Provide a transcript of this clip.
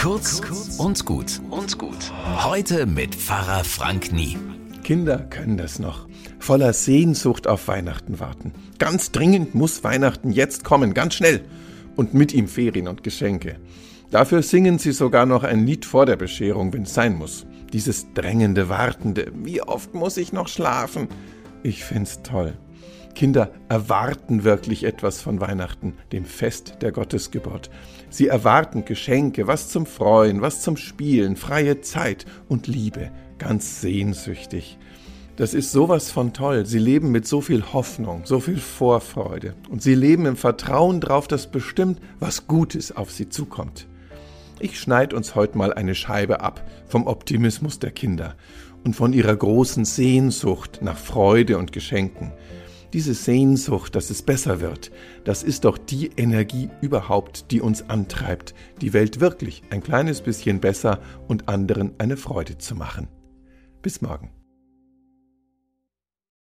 Kurz und gut und gut. Heute mit Pfarrer Frank Nie. Kinder können das noch. Voller Sehnsucht auf Weihnachten warten. Ganz dringend muss Weihnachten jetzt kommen, ganz schnell. Und mit ihm Ferien und Geschenke. Dafür singen sie sogar noch ein Lied vor der Bescherung, wenn es sein muss. Dieses drängende, wartende. Wie oft muss ich noch schlafen? Ich find's toll. Kinder erwarten wirklich etwas von Weihnachten, dem Fest der Gottesgeburt. Sie erwarten Geschenke, was zum Freuen, was zum Spielen, freie Zeit und Liebe, ganz sehnsüchtig. Das ist sowas von toll. Sie leben mit so viel Hoffnung, so viel Vorfreude. Und sie leben im Vertrauen darauf, dass bestimmt was Gutes auf sie zukommt. Ich schneide uns heute mal eine Scheibe ab vom Optimismus der Kinder und von ihrer großen Sehnsucht nach Freude und Geschenken. Diese Sehnsucht, dass es besser wird, das ist doch die Energie überhaupt, die uns antreibt, die Welt wirklich ein kleines bisschen besser und anderen eine Freude zu machen. Bis morgen.